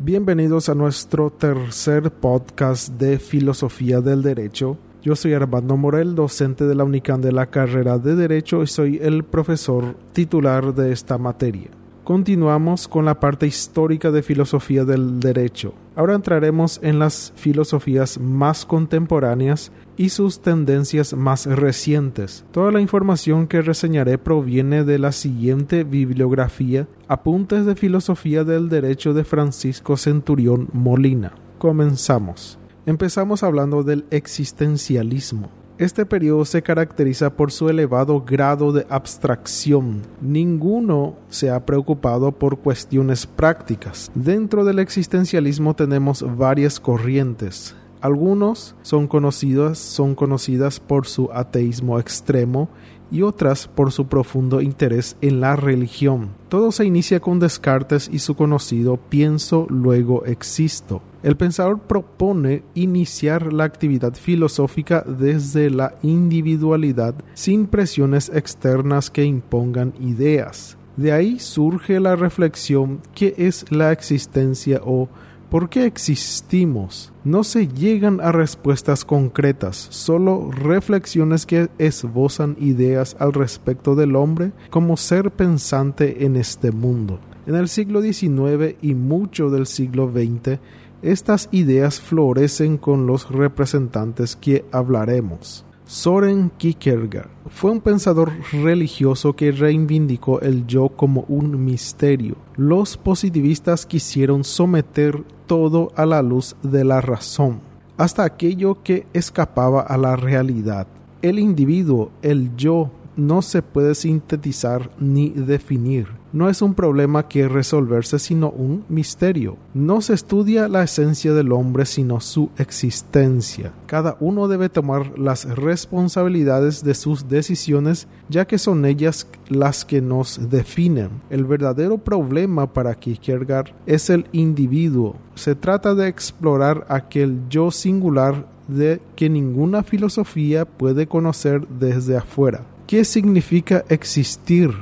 Bienvenidos a nuestro tercer podcast de Filosofía del Derecho. Yo soy Armando Morel, docente de la UNICAN de la carrera de Derecho y soy el profesor titular de esta materia. Continuamos con la parte histórica de filosofía del derecho. Ahora entraremos en las filosofías más contemporáneas y sus tendencias más recientes. Toda la información que reseñaré proviene de la siguiente bibliografía, Apuntes de Filosofía del Derecho de Francisco Centurión Molina. Comenzamos. Empezamos hablando del existencialismo. Este periodo se caracteriza por su elevado grado de abstracción. Ninguno se ha preocupado por cuestiones prácticas. Dentro del existencialismo tenemos varias corrientes. Algunos son conocidas, son conocidas por su ateísmo extremo y otras por su profundo interés en la religión. Todo se inicia con Descartes y su conocido pienso, luego existo. El pensador propone iniciar la actividad filosófica desde la individualidad sin presiones externas que impongan ideas. De ahí surge la reflexión qué es la existencia o ¿Por qué existimos? No se llegan a respuestas concretas, solo reflexiones que esbozan ideas al respecto del hombre como ser pensante en este mundo. En el siglo XIX y mucho del siglo XX, estas ideas florecen con los representantes que hablaremos. Soren Kierkegaard fue un pensador religioso que reivindicó el yo como un misterio. Los positivistas quisieron someter todo a la luz de la razón, hasta aquello que escapaba a la realidad. El individuo, el yo, no se puede sintetizar ni definir. No es un problema que resolverse, sino un misterio. No se estudia la esencia del hombre, sino su existencia. Cada uno debe tomar las responsabilidades de sus decisiones, ya que son ellas las que nos definen. El verdadero problema para Kierkegaard es el individuo. Se trata de explorar aquel yo singular de que ninguna filosofía puede conocer desde afuera. ¿Qué significa existir?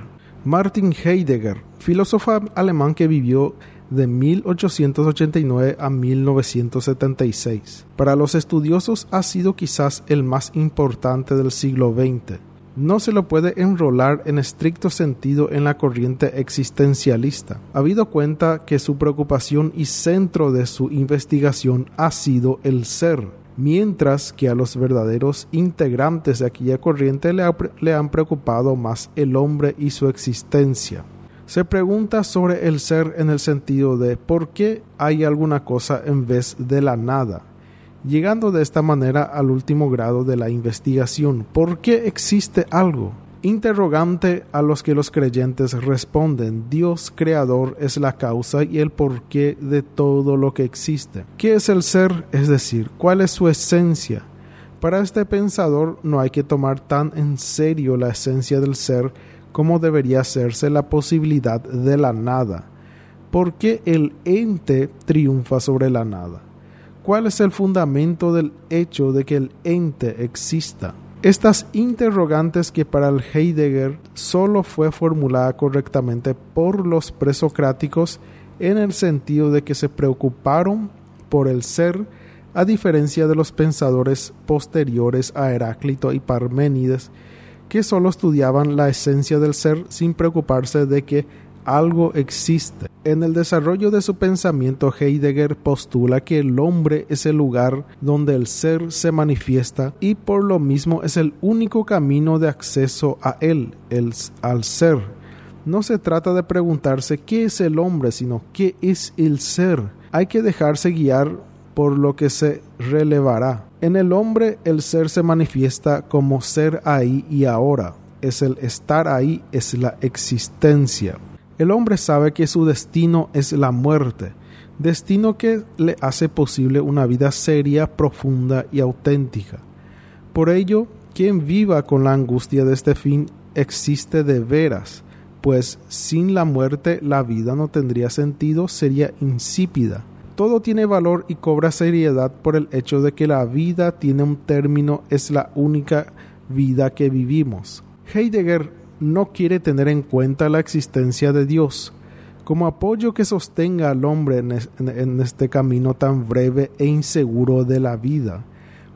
Martin Heidegger, filósofo alemán que vivió de 1889 a 1976. Para los estudiosos ha sido quizás el más importante del siglo XX. No se lo puede enrolar en estricto sentido en la corriente existencialista, habido cuenta que su preocupación y centro de su investigación ha sido el ser, mientras que a los verdaderos integrantes de aquella corriente le, han preocupado más el hombre y su existencia. Se pregunta sobre el ser en el sentido de por qué hay alguna cosa en vez de la nada, llegando de esta manera al último grado de la investigación. ¿Por qué existe algo? Interrogante a los que los creyentes responden, Dios creador es la causa y el porqué de todo lo que existe. ¿Qué es el ser? Es decir, ¿cuál es su esencia? Para este pensador no hay que tomar tan en serio la esencia del ser como debería hacerse la posibilidad de la nada. ¿Por qué el ente triunfa sobre la nada? ¿Cuál es el fundamento del hecho de que el ente exista? Estas interrogantes que para el Heidegger solo fue formulada correctamente por los presocráticos en el sentido de que se preocuparon por el ser a diferencia de los pensadores posteriores a Heráclito y Parménides que solo estudiaban la esencia del ser sin preocuparse de que algo existe. En el desarrollo de su pensamiento, Heidegger postula que el hombre es el lugar donde el ser se manifiesta y por lo mismo es el único camino de acceso a él, el, al ser. No se trata de preguntarse qué es el hombre, sino qué es el ser. Hay que dejarse guiar por lo que se relevará. En el hombre el ser se manifiesta como ser ahí y ahora. Es el estar ahí, es la existencia. El hombre sabe que su destino es la muerte, destino que le hace posible una vida seria, profunda y auténtica. Por ello, quien viva con la angustia de este fin existe de veras, pues sin la muerte la vida no tendría sentido, sería insípida. Todo tiene valor y cobra seriedad por el hecho de que la vida tiene un término, es la única vida que vivimos. Heidegger no quiere tener en cuenta la existencia de Dios. como apoyo que sostenga al hombre en, este camino tan breve e inseguro de la vida.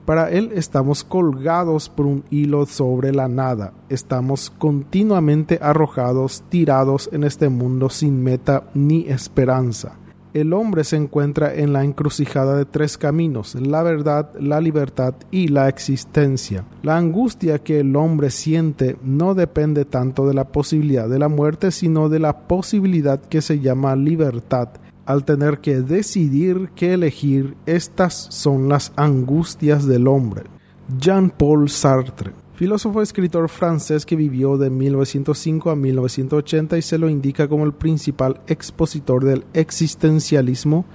Para él estamos colgados por un hilo sobre la nada, estamos continuamente arrojados, tirados en este mundo sin meta ni esperanza el hombre se encuentra en la encrucijada de tres caminos, la verdad, la libertad y la existencia. La angustia que el hombre siente no depende tanto de la posibilidad de la muerte, sino de la posibilidad que se llama libertad. Al tener que decidir qué elegir, estas son las angustias del hombre. Jean-Paul Sartre filósofo escritor francés que vivió de 1905 a 1980 y se lo indica como el principal expositor del existencialismo,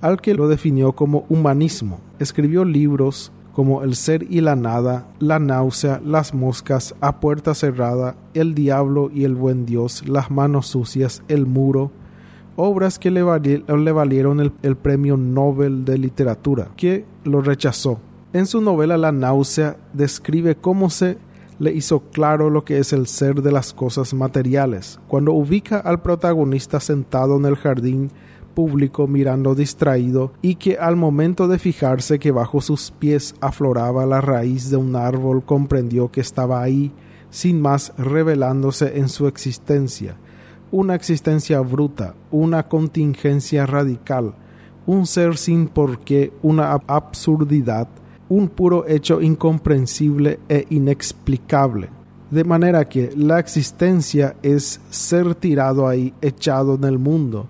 al que lo definió como humanismo. Escribió libros como El ser y la nada, La náusea, Las moscas, A puerta cerrada, El diablo y el buen Dios, Las manos sucias, El muro, obras que le, valieron el premio Nobel de Literatura, que lo rechazó en su novela La náusea describe cómo se le hizo claro lo que es el ser de las cosas materiales, cuando ubica al protagonista sentado en el jardín público mirando distraído y que al momento de fijarse que bajo sus pies afloraba la raíz de un árbol comprendió que estaba ahí, sin más revelándose en su existencia, una existencia bruta, una contingencia radical, un ser sin porqué, una absurdidad, un puro hecho incomprensible e inexplicable. De manera que la existencia es ser tirado ahí, echado en el mundo,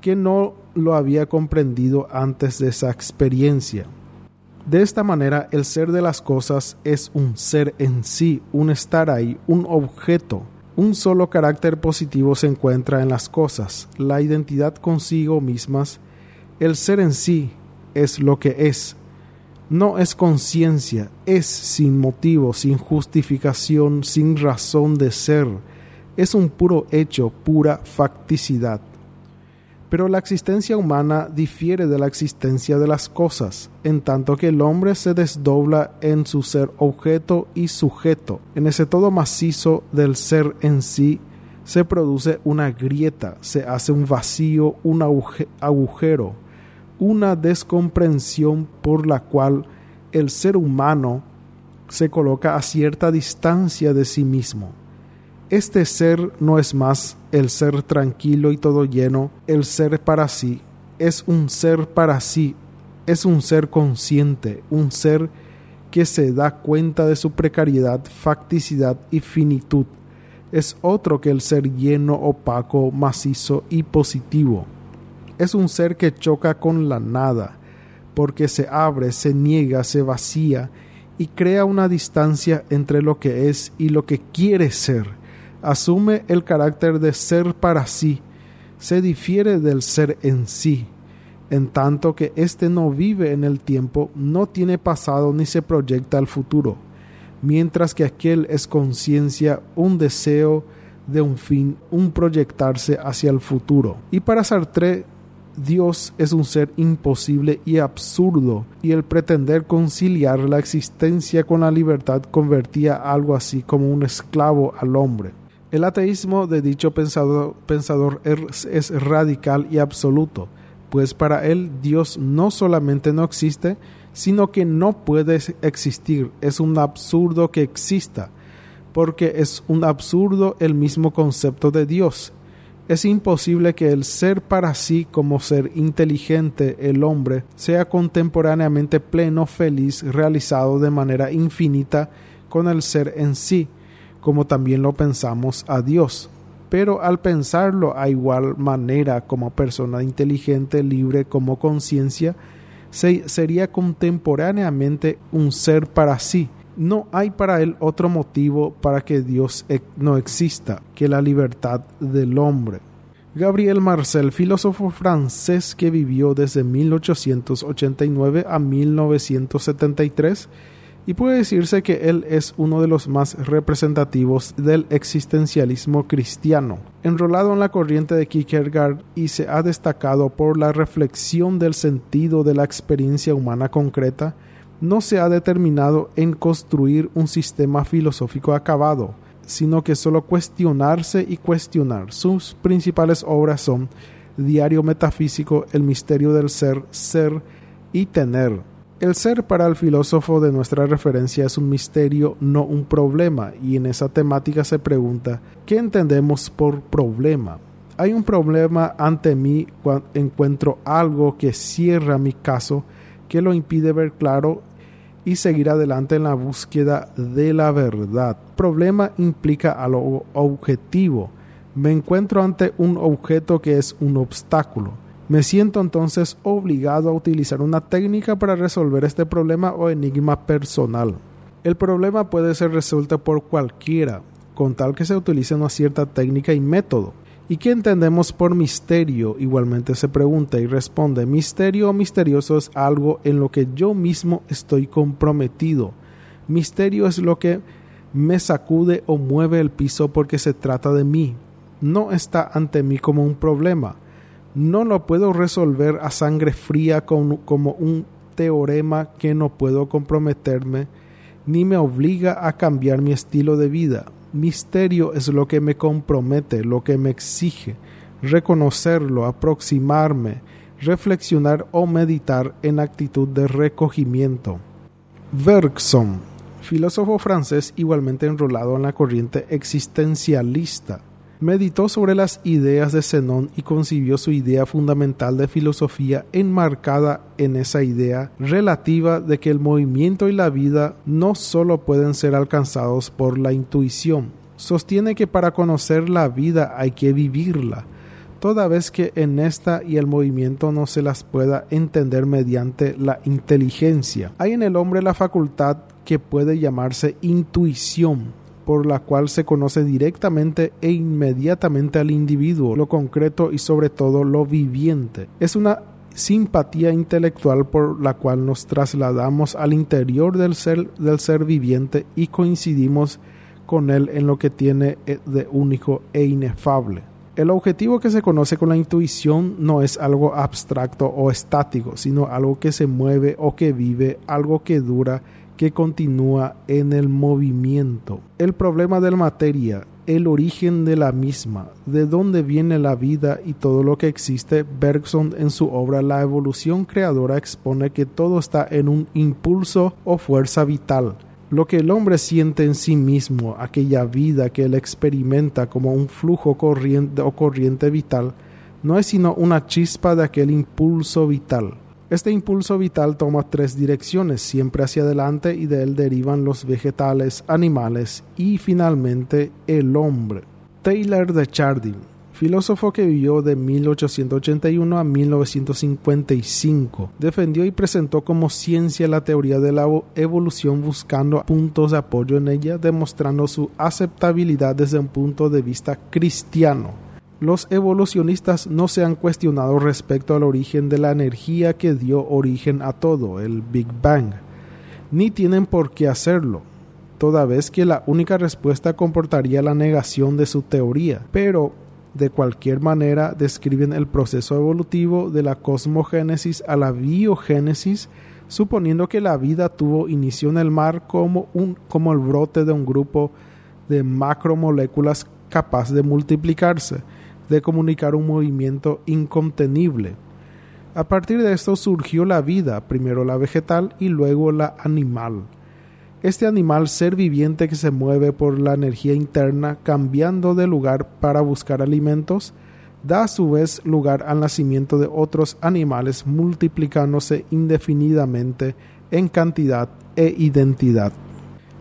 que no lo había comprendido antes de esa experiencia. De esta manera, el ser de las cosas es un ser en sí, un estar ahí, un objeto. Un solo carácter positivo se encuentra en las cosas, la identidad consigo mismas. El ser en sí es lo que es, no es conciencia, es sin motivo, sin justificación, sin razón de ser, es un puro hecho, pura facticidad. Pero la existencia humana difiere de la existencia de las cosas, en tanto que el hombre se desdobla en su ser objeto y sujeto. En ese todo macizo del ser en sí se produce una grieta, se hace un vacío, un agujero, una descomprensión por la cual el ser humano se coloca a cierta distancia de sí mismo. Este ser no es más el ser tranquilo y todo lleno, el ser para sí, es un ser para sí, es un ser consciente, un ser que se da cuenta de su precariedad, facticidad y finitud. Es otro que el ser lleno, opaco, macizo y positivo es un ser que choca con la nada, porque se abre, se niega, se vacía y crea una distancia entre lo que es y lo que quiere ser. Asume el carácter de ser para sí, se difiere del ser en sí, en tanto que éste no vive en el tiempo, no tiene pasado ni se proyecta al futuro, mientras que aquel es conciencia, un deseo de un fin, un proyectarse hacia el futuro. Y para Sartre Dios es un ser imposible y absurdo, y el pretender conciliar la existencia con la libertad convertía algo así como un esclavo al hombre. El ateísmo de dicho pensador, es, es radical y absoluto, pues para él Dios no solamente no existe, sino que no puede existir, es un absurdo que exista, porque es un absurdo el mismo concepto de Dios, es imposible que el ser para sí como ser inteligente, el hombre, sea contemporáneamente pleno, feliz, realizado de manera infinita con el ser en sí, como también lo pensamos a Dios. Pero al pensarlo a igual manera como persona inteligente, libre, como conciencia, sería contemporáneamente un ser para sí, no hay para él otro motivo para que Dios no exista que la libertad del hombre. Gabriel Marcel, filósofo francés que vivió desde 1889 a 1973, y puede decirse que él es uno de los más representativos del existencialismo cristiano, enrolado en la corriente de Kierkegaard y se ha destacado por la reflexión del sentido de la experiencia humana concreta no se ha determinado en construir un sistema filosófico acabado, sino que solo cuestionarse y cuestionar. Sus principales obras son Diario Metafísico, El Misterio del Ser, Ser y Tener. El ser para el filósofo de nuestra referencia es un misterio, no un problema, y en esa temática se pregunta, ¿qué entendemos por problema? Hay un problema ante mí cuando encuentro algo que cierra mi caso, que lo impide ver claro y seguir adelante en la búsqueda de la verdad. Problema implica algo objetivo. Me encuentro ante un objeto que es un obstáculo. Me siento entonces obligado a utilizar una técnica para resolver este problema o enigma personal. El problema puede ser resuelto por cualquiera, con tal que se utilice una cierta técnica y método. ¿Y qué entendemos por misterio? Igualmente se pregunta y responde, misterio o misterioso es algo en lo que yo mismo estoy comprometido. Misterio es lo que me sacude o mueve el piso porque se trata de mí. No está ante mí como un problema. No lo puedo resolver a sangre fría como un teorema que no puedo comprometerme, ni me obliga a cambiar mi estilo de vida Misterio es lo que me compromete, lo que me exige, reconocerlo, aproximarme, reflexionar o meditar en actitud de recogimiento. Bergson, filósofo francés igualmente enrolado en la corriente existencialista, meditó sobre las ideas de Zenón y concibió su idea fundamental de filosofía enmarcada en esa idea relativa de que el movimiento y la vida no solo pueden ser alcanzados por la intuición. Sostiene que para conocer la vida hay que vivirla, toda vez que en esta y el movimiento no se las pueda entender mediante la inteligencia. Hay en el hombre la facultad que puede llamarse intuición, por la cual se conoce directamente e inmediatamente al individuo, lo concreto y sobre todo lo viviente. Es una simpatía intelectual por la cual nos trasladamos al interior del ser, del ser viviente y coincidimos con él en lo que tiene eh, de único e inefable. El objetivo que se conoce con la intuición no es algo abstracto o estático, sino algo que se mueve o que vive, algo que dura que continúa en el movimiento. El problema de la materia, el origen de la misma, de dónde viene la vida y todo lo que existe, Bergson en su obra La evolución creadora expone que todo está en un impulso o fuerza vital. Lo que el hombre siente en sí mismo, aquella vida que él experimenta como un flujo corriente o corriente vital, no es sino una chispa de aquel impulso vital. Este impulso vital toma tres direcciones, siempre hacia adelante, y de él derivan los vegetales, animales y finalmente el hombre. Taylor de Chardin, filósofo que vivió de 1881 a 1955, defendió y presentó como ciencia la teoría de la evolución buscando puntos de apoyo en ella, demostrando su aceptabilidad desde un punto de vista cristiano los evolucionistas no se han cuestionado respecto al origen de la energía que dio origen a todo, el Big Bang, ni tienen por qué hacerlo, toda vez que la única respuesta comportaría la negación de su teoría, pero de cualquier manera describen el proceso evolutivo de la cosmogénesis a la biogénesis, suponiendo que la vida tuvo inicio en el mar como, un, como el brote de un grupo de macromoléculas capaz de multiplicarse de comunicar un movimiento incontenible. A partir de esto surgió la vida, primero la vegetal y luego la animal. Este animal ser viviente que se mueve por la energía interna cambiando de lugar para buscar alimentos, da a su vez lugar al nacimiento de otros animales multiplicándose indefinidamente en cantidad e identidad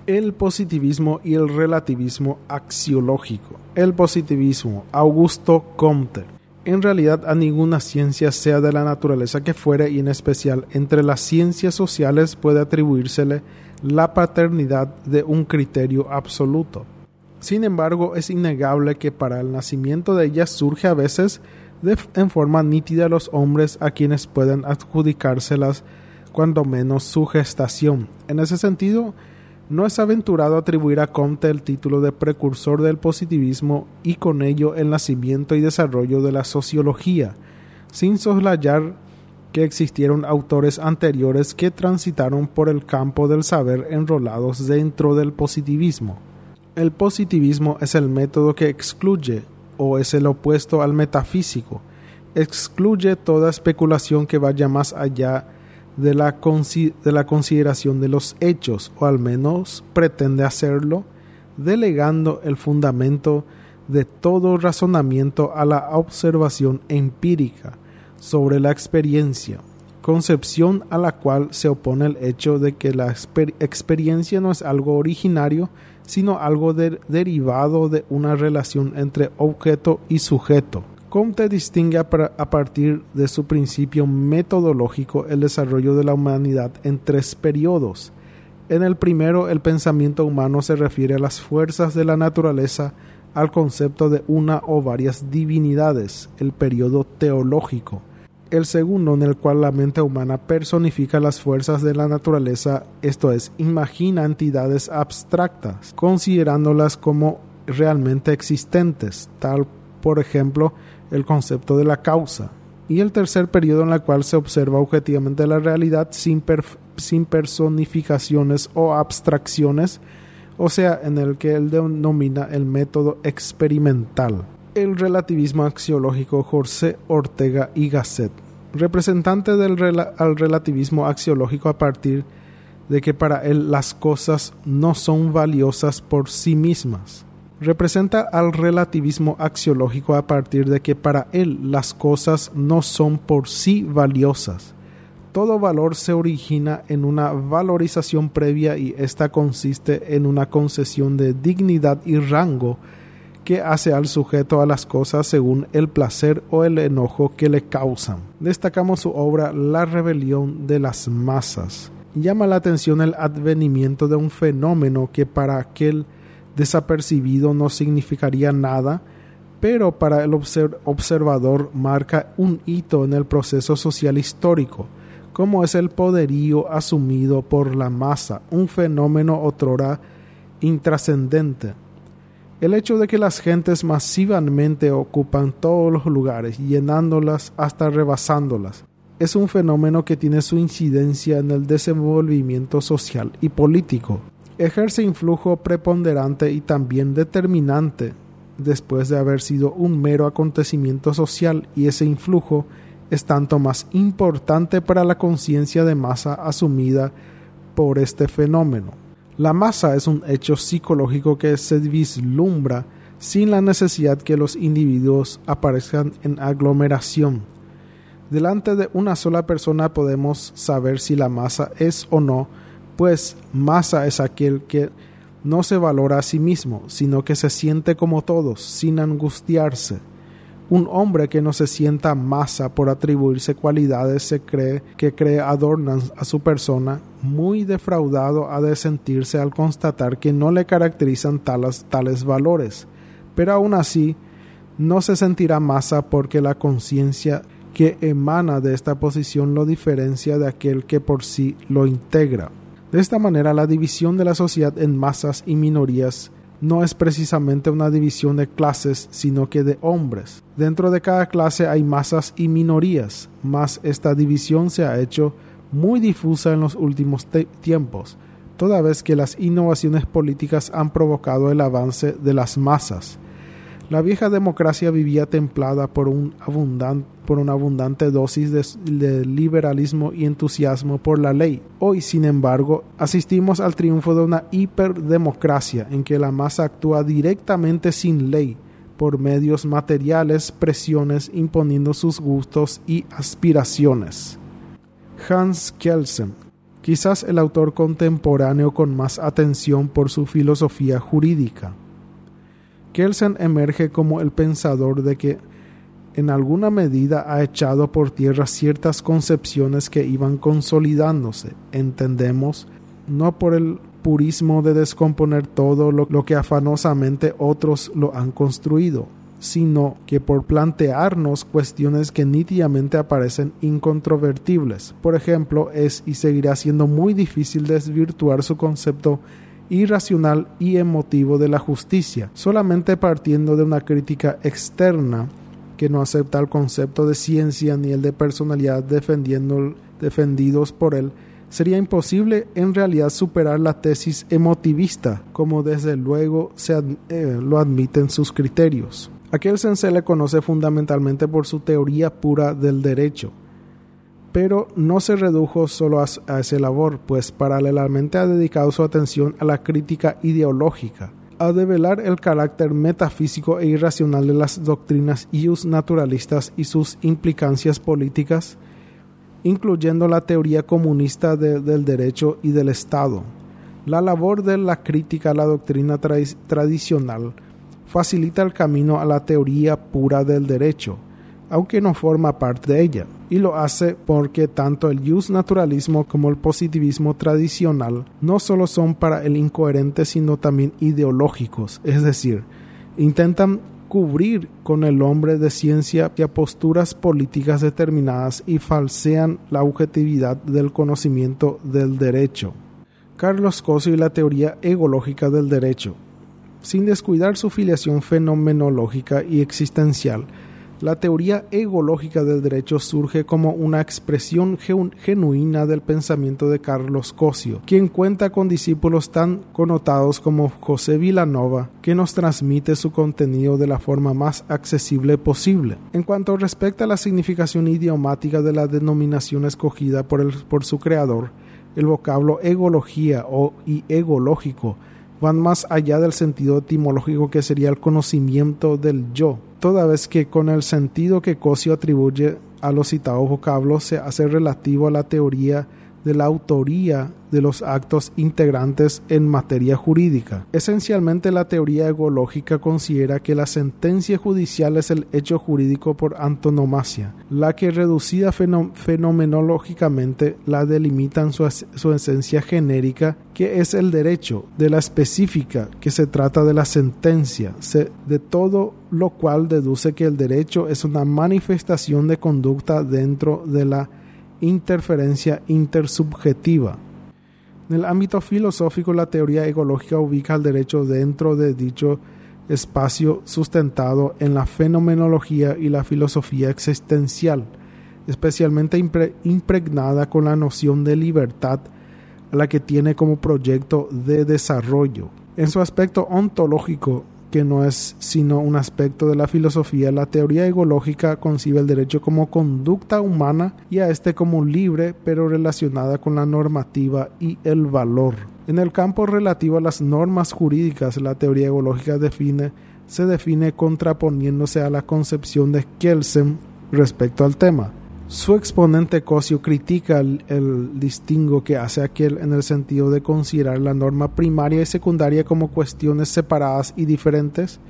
el positivismo y el relativismo axiológico. El positivismo, Augusto Comte. En realidad a ninguna ciencia, sea de la naturaleza que fuere, y en especial entre las ciencias sociales, puede atribuírsele la paternidad de un criterio absoluto. Sin embargo, es innegable que para el nacimiento de ellas surge a veces en forma nítida los hombres a quienes pueden adjudicárselas cuando menos su gestación. En ese sentido, no es aventurado atribuir a Comte el título de precursor del positivismo y con ello el nacimiento y desarrollo de la sociología, sin soslayar que existieron autores anteriores que transitaron por el campo del saber enrolados dentro del positivismo. El positivismo es el método que excluye o es el opuesto al metafísico. Excluye toda especulación que vaya más allá de la, de la consideración de los hechos, o al menos pretende hacerlo, delegando el fundamento de todo razonamiento a la observación empírica sobre la experiencia, concepción a la cual se opone el hecho de que la experiencia no es algo originario, sino algo derivado de una relación entre objeto y sujeto. Comte distingue a, partir de su principio metodológico el desarrollo de la humanidad en tres periodos. En el primero, el pensamiento humano se refiere a las fuerzas de la naturaleza, al concepto de una o varias divinidades, el periodo teológico el segundo en el cual la mente humana personifica las fuerzas de la naturaleza, esto es, imagina entidades abstractas, considerándolas como realmente existentes, tal por ejemplo el concepto de la causa. Y el tercer periodo en el cual se observa objetivamente la realidad sin, sin personificaciones o abstracciones, o sea, en el que él denomina el método experimental el relativismo axiológico José Ortega y Gasset, representante del al relativismo axiológico a partir de que para él las cosas no son valiosas por sí mismas. Representa al relativismo axiológico a partir de que para él las cosas no son por sí valiosas. Todo valor se origina en una valorización previa y esta consiste en una concesión de dignidad y rango que hace al sujeto a las cosas según el placer o el enojo que le causan. Destacamos su obra La rebelión de las masas. Llama la atención el advenimiento de un fenómeno que para aquel desapercibido no significaría nada, pero para el observador marca un hito en el proceso social histórico, como es el poderío asumido por la masa, un fenómeno otrora intrascendente el hecho de que las gentes masivamente ocupan todos los lugares, llenándolas hasta rebasándolas, es un fenómeno que tiene su incidencia en el desenvolvimiento social y político. Ejerce influjo preponderante y también determinante después de haber sido un mero acontecimiento social y ese influjo es tanto más importante para la conciencia de masa asumida por este fenómeno. La masa es un hecho psicológico que se vislumbra sin la necesidad que los individuos aparezcan en aglomeración. Delante de una sola persona podemos saber si la masa es o no, pues masa es aquel que no se valora a sí mismo, sino que se siente como todos, sin angustiarse. Un hombre que no se sienta masa por atribuirse cualidades se cree que cree adornan a su persona, muy defraudado ha de sentirse al constatar que no le caracterizan tales, tales valores. Pero aún así, no se sentirá masa porque la conciencia que emana de esta posición lo diferencia de aquel que por sí lo integra. De esta manera, la división de la sociedad en masas y minorías no es precisamente una división de clases, sino que de hombres. Dentro de cada clase hay masas y minorías, mas esta división se ha hecho muy difusa en los últimos tiempos, toda vez que las innovaciones políticas han provocado el avance de las masas. La vieja democracia vivía templada por, un por una abundante dosis de, liberalismo y entusiasmo por la ley. Hoy, sin embargo, asistimos al triunfo de una hiperdemocracia en que la masa actúa directamente sin ley, por medios materiales, presiones, imponiendo sus gustos y aspiraciones. Hans Kelsen, quizás el autor contemporáneo con más atención por su filosofía jurídica. Kelsen emerge como el pensador de que en alguna medida ha echado por tierra ciertas concepciones que iban consolidándose, entendemos, no por el purismo de descomponer todo lo, lo, que afanosamente otros lo han construido, sino que por plantearnos cuestiones que nítidamente aparecen incontrovertibles. Por ejemplo, es y seguirá siendo muy difícil desvirtuar su concepto irracional y emotivo de la justicia, solamente partiendo de una crítica externa que no acepta el concepto de ciencia ni el de personalidad defendidos por él, sería imposible en realidad superar la tesis emotivista, como desde luego se eh, lo admiten sus criterios. Aquel se le conoce fundamentalmente por su teoría pura del derecho, pero no se redujo solo a, a esa labor, pues paralelamente ha dedicado su atención a la crítica ideológica, a develar el carácter metafísico e irracional de las doctrinas ius naturalistas y sus implicancias políticas, incluyendo la teoría comunista del derecho y del Estado. La labor de la crítica a la doctrina tradicional facilita el camino a la teoría pura del derecho, aunque no forma parte de ella, y lo hace porque tanto el naturalismo como el positivismo tradicional no solo son para el incoherente, sino también ideológicos, es decir, intentan cubrir con el hombre de ciencia a posturas políticas determinadas y falsean la objetividad del conocimiento del derecho. Carlos Cosio y la teoría egológica del derecho. Sin descuidar su filiación fenomenológica y existencial, la teoría egológica del derecho surge como una expresión genuina del pensamiento de Carlos Cosio, quien cuenta con discípulos tan connotados como José Villanova, que nos transmite su contenido de la forma más accesible posible. En cuanto respecta a la significación idiomática de la denominación escogida por, su creador, el vocablo egología o y egológico van más allá del sentido etimológico que sería el conocimiento del yo, toda vez que con el sentido que Cosio atribuye a los citados vocablos se hace relativo a la teoría de la autoría de los actos integrantes en materia jurídica. Esencialmente la teoría egológica considera que la sentencia judicial es el hecho jurídico por antonomasia, la que reducida fenomenológicamente la delimita en su, su esencia genérica que es el derecho, de la específica que se trata de la sentencia, de todo lo cual deduce que el derecho es una manifestación de conducta dentro de la interferencia intersubjetiva. En el ámbito filosófico, la teoría ecológica ubica el derecho dentro de dicho espacio sustentado en la fenomenología y la filosofía existencial, especialmente impregnada con la noción de libertad a la que tiene como proyecto de desarrollo. En su aspecto ontológico, que no es sino un aspecto de la filosofía, la teoría egológica concibe el derecho como conducta humana y a este como libre, pero relacionada con la normativa y el valor. En el campo relativo a las normas jurídicas, la teoría egológica define, se define contraponiéndose a la concepción de Kelsen respecto al tema. Su exponente Cosio critica el, distingo que hace aquel en el sentido de considerar la norma primaria y secundaria como cuestiones separadas y diferentes,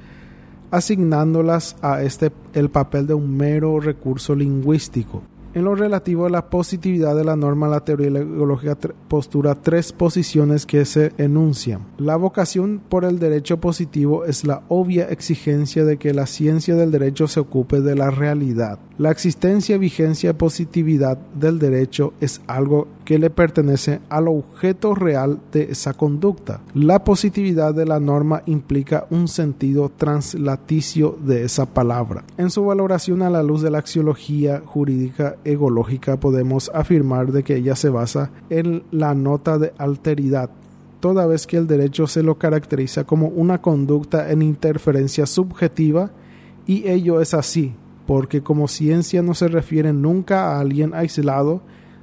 asignándolas a este el papel de un mero recurso lingüístico. En lo relativo a la positividad de la norma, la teoría legológica postura tres posiciones que se enuncian. La vocación por el derecho positivo es la obvia exigencia de que la ciencia del derecho se ocupe de la realidad. La existencia, vigencia, positividad del derecho es algo que le pertenece al objeto real de esa conducta. La positividad de la norma implica un sentido translaticio de esa palabra. En su valoración a la luz de la axiología jurídica egológica podemos afirmar de que ella se basa en la nota de alteridad toda vez que el derecho se lo caracteriza como una conducta en interferencia subjetiva y ello es así, porque como ciencia no se refiere nunca a alguien aislado,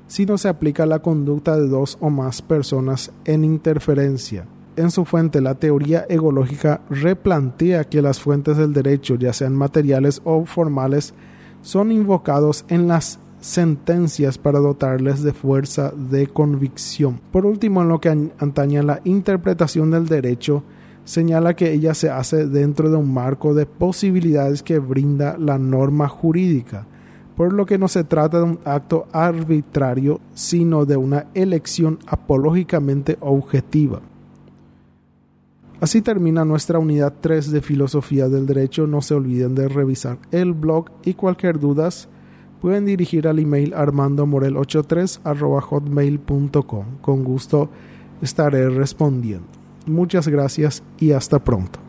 sino se aplica la conducta de dos o más personas en interferencia. En su fuente, la teoría egológica replantea que las fuentes del derecho, ya sean materiales o formales, son invocados en las sentencias para dotarles de fuerza de convicción. Por último, en lo que antaña la interpretación del derecho, señala que ella se hace dentro de un marco de posibilidades que brinda la norma jurídica, por lo que no se trata de un acto arbitrario, sino de una elección apológicamente objetiva. Así termina nuestra unidad 3 de Filosofía del Derecho. No se olviden de revisar el blog y cualquier dudas pueden dirigir al email armandomorel83 hotmail.com. Con gusto estaré respondiendo. Muchas gracias y hasta pronto.